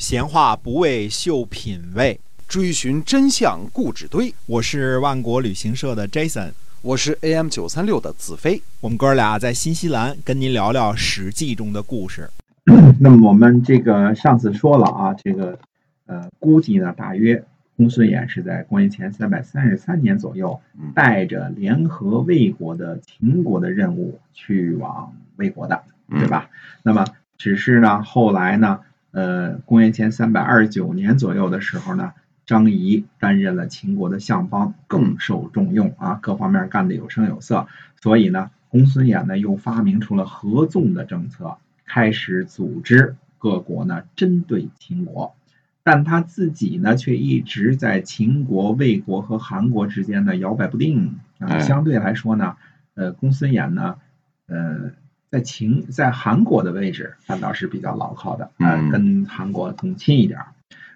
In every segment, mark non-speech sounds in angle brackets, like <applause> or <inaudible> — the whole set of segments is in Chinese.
闲话不为秀品味，追寻真相固执堆。我是万国旅行社的 Jason，我是 AM 九三六的子飞。我们哥俩在新西兰跟您聊聊《史记》中的故事。<coughs> 那么我们这个上次说了啊，这个呃，估计呢，大约公孙衍是在公元前三百三十三年左右，带着联合魏国的秦国的任务去往魏国的，对吧？那么只是呢，后来呢？呃，公元前三百二十九年左右的时候呢，张仪担任了秦国的相邦，更受重用啊，各方面干得有声有色。所以呢，公孙衍呢又发明出了合纵的政策，开始组织各国呢针对秦国，但他自己呢却一直在秦国、魏国和韩国之间呢摇摆不定啊。相对来说呢，呃，公孙衍呢，呃。在秦在韩国的位置反倒是比较牢靠的，嗯，跟韩国更亲一点。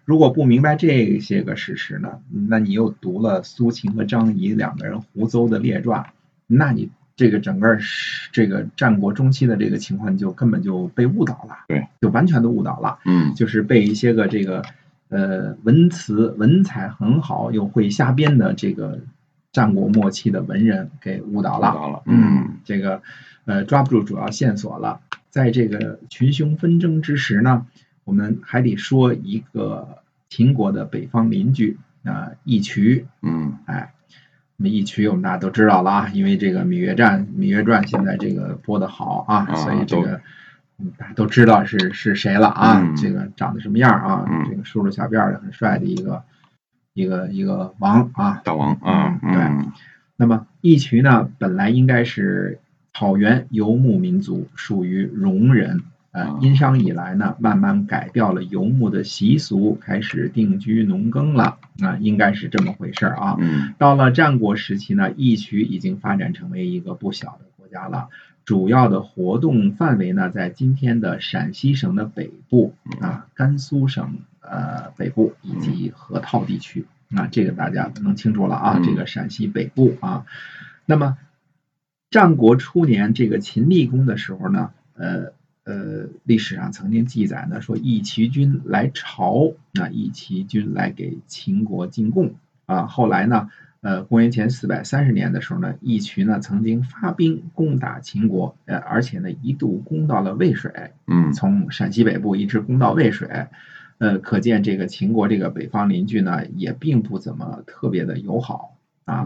如果不明白这些个事实呢，那你又读了苏秦和张仪两个人胡诌的列传，那你这个整个这个战国中期的这个情况就根本就被误导了，对，就完全的误导了，嗯，就是被一些个这个呃文词文采很好又会瞎编的这个战国末期的文人给误导了，嗯，这个。呃，抓不住主要线索了。在这个群雄纷争之时呢，我们还得说一个秦国的北方邻居啊，义渠。嗯，哎，那么义渠我们大家都知道了啊，因为这个《芈月战》《芈月传》现在这个播的好啊，所以这个大家都知道是是谁了啊。这个长得什么样啊？这个梳着小辫的，很帅的一个一个一个王啊，大王啊。对。那么义渠呢，本来应该是。草原游牧民族属于戎人，呃，殷商以来呢，慢慢改掉了游牧的习俗，开始定居农耕了，啊，应该是这么回事啊。嗯，到了战国时期呢，义渠已经发展成为一个不小的国家了，主要的活动范围呢，在今天的陕西省的北部，啊，甘肃省呃北部以及河套地区，啊，这个大家能清楚了啊，这个陕西北部啊，那么。战国初年，这个秦厉公的时候呢，呃呃，历史上曾经记载呢，说义渠军来朝，那义渠军来给秦国进贡啊。后来呢，呃，公元前四百三十年的时候呢，义渠呢曾经发兵攻打秦国，呃，而且呢一度攻到了渭水，嗯，从陕西北部一直攻到渭水，呃，可见这个秦国这个北方邻居呢，也并不怎么特别的友好啊。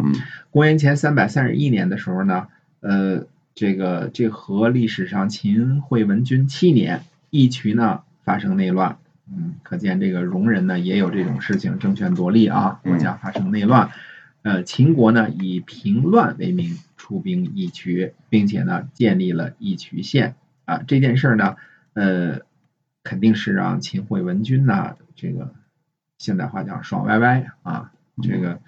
公元前三百三十一年的时候呢。呃，这个这和历史上秦惠文君七年，义渠呢发生内乱，嗯，可见这个戎人呢也有这种事情，争权夺利啊，国家发生内乱，呃，秦国呢以平乱为名出兵义渠，并且呢建立了义渠县啊，这件事呢，呃，肯定是让秦惠文君呐这个现代话讲爽歪歪啊，这个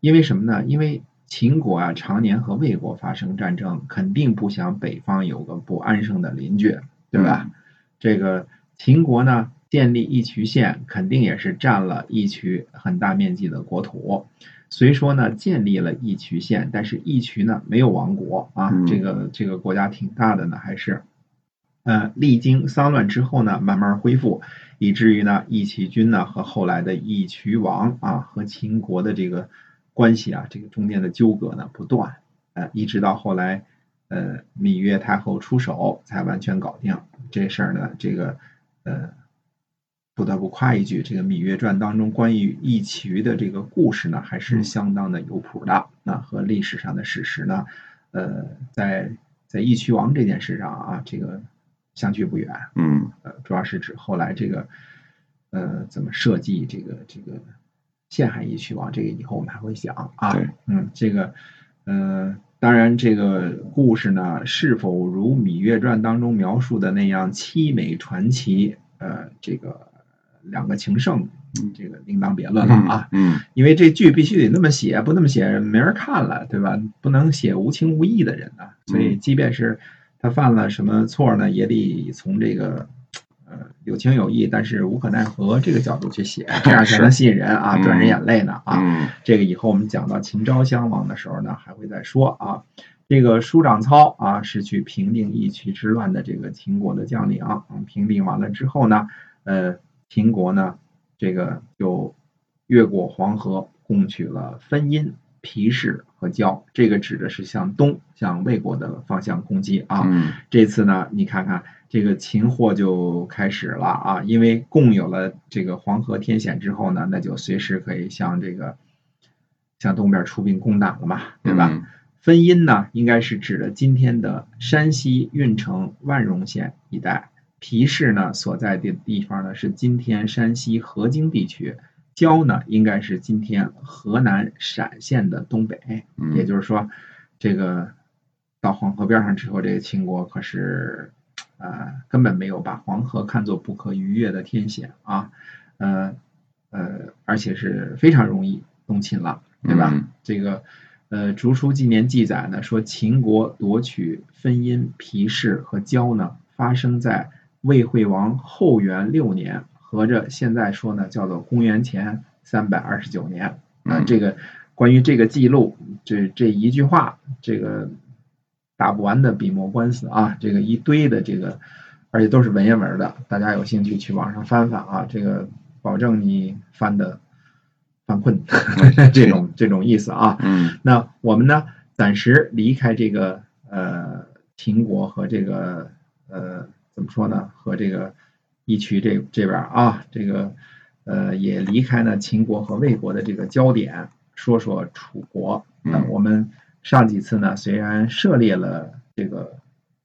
因为什么呢？因为秦国啊，常年和魏国发生战争，肯定不想北方有个不安生的邻居，对吧？这个秦国呢，建立义渠县，肯定也是占了义渠很大面积的国土。虽说呢，建立了义渠县，但是义渠呢没有亡国啊，这个这个国家挺大的呢，还是，呃，历经丧乱之后呢，慢慢恢复，以至于呢，义渠君呢和后来的义渠王啊，和秦国的这个。关系啊，这个中间的纠葛呢不断，呃，一直到后来，呃，芈月太后出手才完全搞定这事儿呢。这个，呃，不得不夸一句，这个《芈月传》当中关于义渠的这个故事呢，还是相当的有谱的。那和历史上的史实呢，呃，在在义渠王这件事上啊，这个相距不远。嗯，呃，主要是指后来这个，呃，怎么设计这个这个。陷害义渠王，这个以后我们还会讲啊。嗯，这个，呃，当然，这个故事呢，是否如《芈月传》当中描述的那样凄美传奇？呃，这个两个情圣，这个另当别论了啊。嗯，因为这剧必须得那么写，不那么写没人看了，对吧？不能写无情无义的人啊。所以，即便是他犯了什么错呢，也得从这个。呃，有情有义，但是无可奈何这个角度去写，<laughs> 这样才能吸引人啊，赚人眼泪呢啊。这个以后我们讲到秦昭襄王的时候呢，还会再说啊。这个舒长操啊，是去平定义渠之乱的这个秦国的将领。嗯，平定完了之后呢，呃，秦国呢，这个就越过黄河，攻取了分阴、皮氏和胶。这个指的是向东，向魏国的方向攻击啊。嗯这次呢，你看看这个秦祸就开始了啊，因为共有了这个黄河天险之后呢，那就随时可以向这个向东边出兵攻打了嘛，对吧？嗯分阴呢，应该是指的今天的山西运城万荣县一带；皮氏呢所在的地方呢是今天山西河津地区；胶呢应该是今天河南陕县的东北。嗯也就是说，这个到黄河边上之后，这个秦国可是呃根本没有把黄河看作不可逾越的天险啊，呃呃，而且是非常容易东侵了，对吧？嗯这个呃《竹书纪年》记载呢，说秦国夺取分阴、皮氏和胶呢，发生在魏惠王后元六年，合着现在说呢，叫做公元前三百二十九年。啊、嗯这个关于这个记录，这这一句话，这个打不完的笔墨官司啊，这个一堆的这个，而且都是文言文的，大家有兴趣去网上翻翻啊，这个保证你翻的犯困，<laughs> 这种这种意思啊。嗯那我们呢，暂时离开这个呃秦国和这个呃怎么说呢，和这个义渠这这边啊，这个呃也离开呢秦国和魏国的这个焦点，说说楚国。那嗯我们上几次呢，虽然涉猎了这个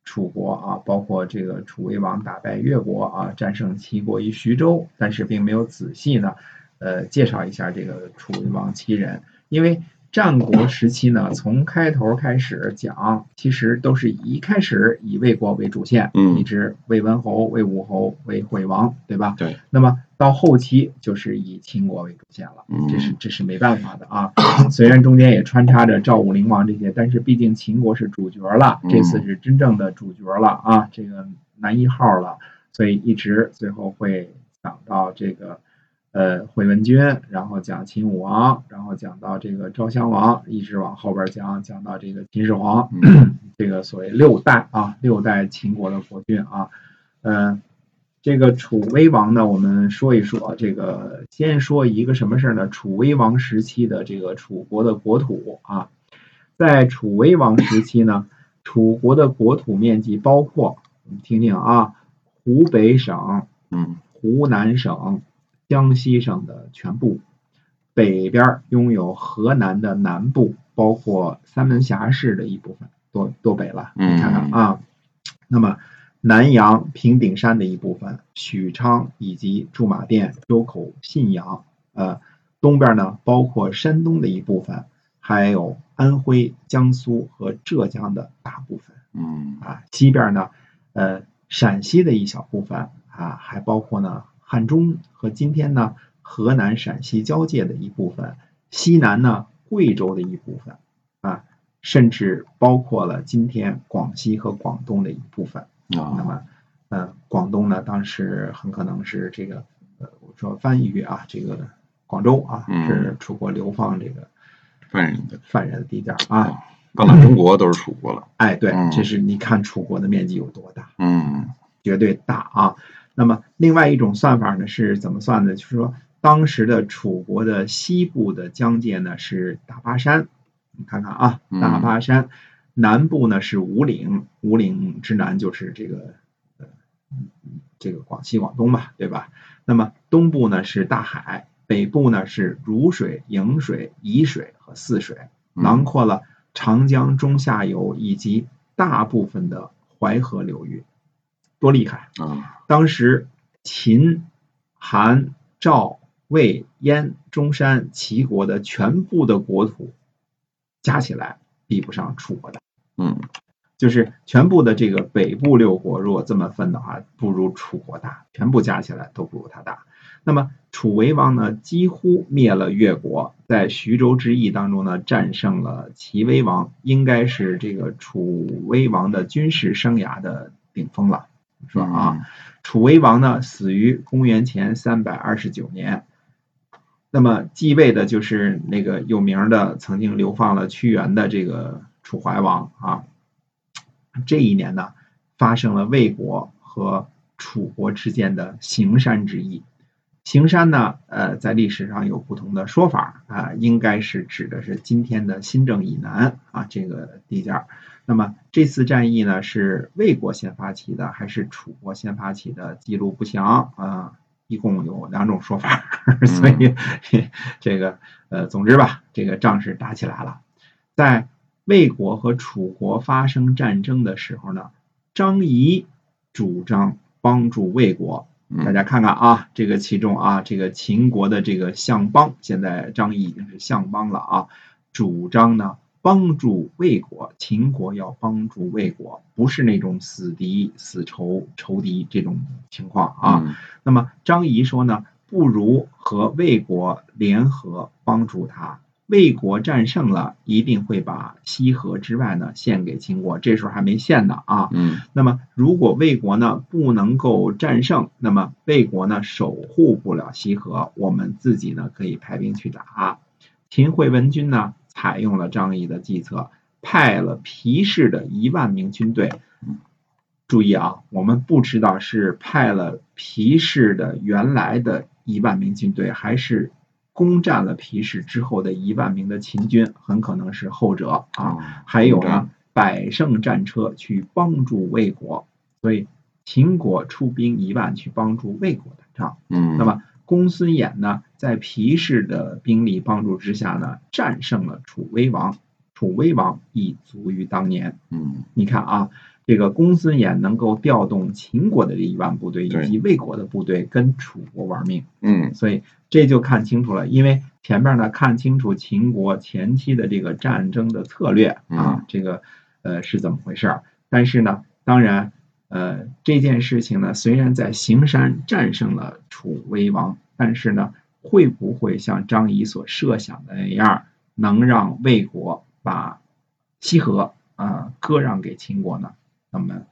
楚国啊，包括这个楚威王打败越国啊，战胜齐国于徐州，但是并没有仔细呢，呃，介绍一下这个楚威王齐人，因为战国时期呢，从开头开始讲，其实都是一开始以魏国为主线，嗯一直魏文侯、魏武侯、魏惠王，对吧？对。那么到后期就是以秦国为主线了，嗯这是这是没办法的啊。<coughs> 虽然中间也穿插着赵武灵王这些，但是毕竟秦国是主角了，嗯这次是真正的主角了啊，这个男一号了，所以一直最后会讲到这个呃惠文君，然后讲秦武王，然后讲到这个昭襄王，一直往后边讲，讲到这个秦始皇，嗯这个所谓六代啊，六代秦国的国君啊，嗯、这个楚威王呢，我们说一说这个，先说一个什么事儿呢？楚威王时期的这个楚国的国土啊，在楚威王时期呢，楚国的国土面积包括，我们听听啊，湖北省、嗯湖南省、江西省的全部，北边拥有河南的南部，包括三门峡市的一部分，多多北了，你看看啊。那么南阳平顶山的一部分，许昌以及驻马店、周口、信阳，呃，东边呢包括山东的一部分，还有安徽、江苏和浙江的大部分。嗯啊，西边呢，呃，陕西的一小部分啊，还包括呢汉中和今天呢河南陕西交界的一部分，西南呢贵州的一部分啊，甚至包括了今天广西和广东的一部分。那啊么，呃，广东呢，当时很可能是这个，呃，我说番禺啊，这个广州啊，嗯是楚国流放这个犯人的犯人的地界儿啊。到了中国都是楚国了。哎，对嗯，这是你看楚国的面积有多大。嗯绝对大啊。那么另外一种算法呢是怎么算的？就是说当时的楚国的西部的疆界呢是大巴山，你看看啊，嗯大巴山，南部呢是五岭，五岭之南就是这个呃这个广西、广东吧，对吧？那么东部呢是大海，北部呢是汝水、颍水、沂水和泗水。嗯囊括了长江中下游以及大部分的淮河流域，多厉害！啊当时秦、韩、赵、魏、燕、中山、齐国的全部的国土加起来比不上楚国的，嗯就是全部的这个北部六国，如果这么分的话，不如楚国大，全部加起来都不如他大。那么楚威王呢，几乎灭了越国，在徐州之役当中呢，战胜了齐威王，应该是这个楚威王的军事生涯的顶峰了，是吧？啊，楚威王呢，死于公元前三百二十九年。那么继位的就是那个有名的，曾经流放了屈原的这个楚怀王啊。这一年呢，发生了魏国和楚国之间的行山之役。行山呢，呃，在历史上有不同的说法啊，应该是指的是今天的新郑以南啊这个地界。那么这次战役呢，是魏国先发起的，还是楚国先发起的？记录不详啊，一共有两种说法，<laughs> 所以 <laughs> 这个呃，总之吧，这个仗是打起来了。在魏国和楚国发生战争的时候呢，张仪主张帮助魏国。大家看看啊，这个其中啊，这个秦国的这个相邦，现在张仪已经是相邦了啊，主张呢。帮助魏国，秦国要帮助魏国，不是那种死敌、死仇、仇敌这种情况啊。那么张仪说呢，不如和魏国联合帮助他。魏国战胜了，一定会把西河之外呢献给秦国。这时候还没献呢啊。嗯。那么如果魏国呢不能够战胜，那么魏国呢守护不了西河，我们自己呢可以派兵去打。秦惠文君呢？采用了张仪的计策，派了皮氏的一万名军队。注意啊，我们不知道是派了皮氏的原来的一万名军队，还是攻占了皮氏之后的一万名的秦军，很可能是后者啊。还有呢，百胜战车去帮助魏国，所以秦国出兵一万去帮助魏国打仗。嗯，那么。公孙衍呢，在皮氏的兵力帮助之下呢，战胜了楚威王。楚威王亦卒于当年。嗯，你看啊，这个公孙衍能够调动秦国的这一万部队以及魏国的部队跟楚国玩命。嗯，所以这就看清楚了，因为前面呢看清楚秦国前期的这个战争的策略啊，这个呃是怎么回事？但是呢，当然。呃，这件事情呢，虽然在行山战胜了楚威王，但是呢，会不会像张仪所设想的那样，能让魏国把西河啊割让给秦国呢？那么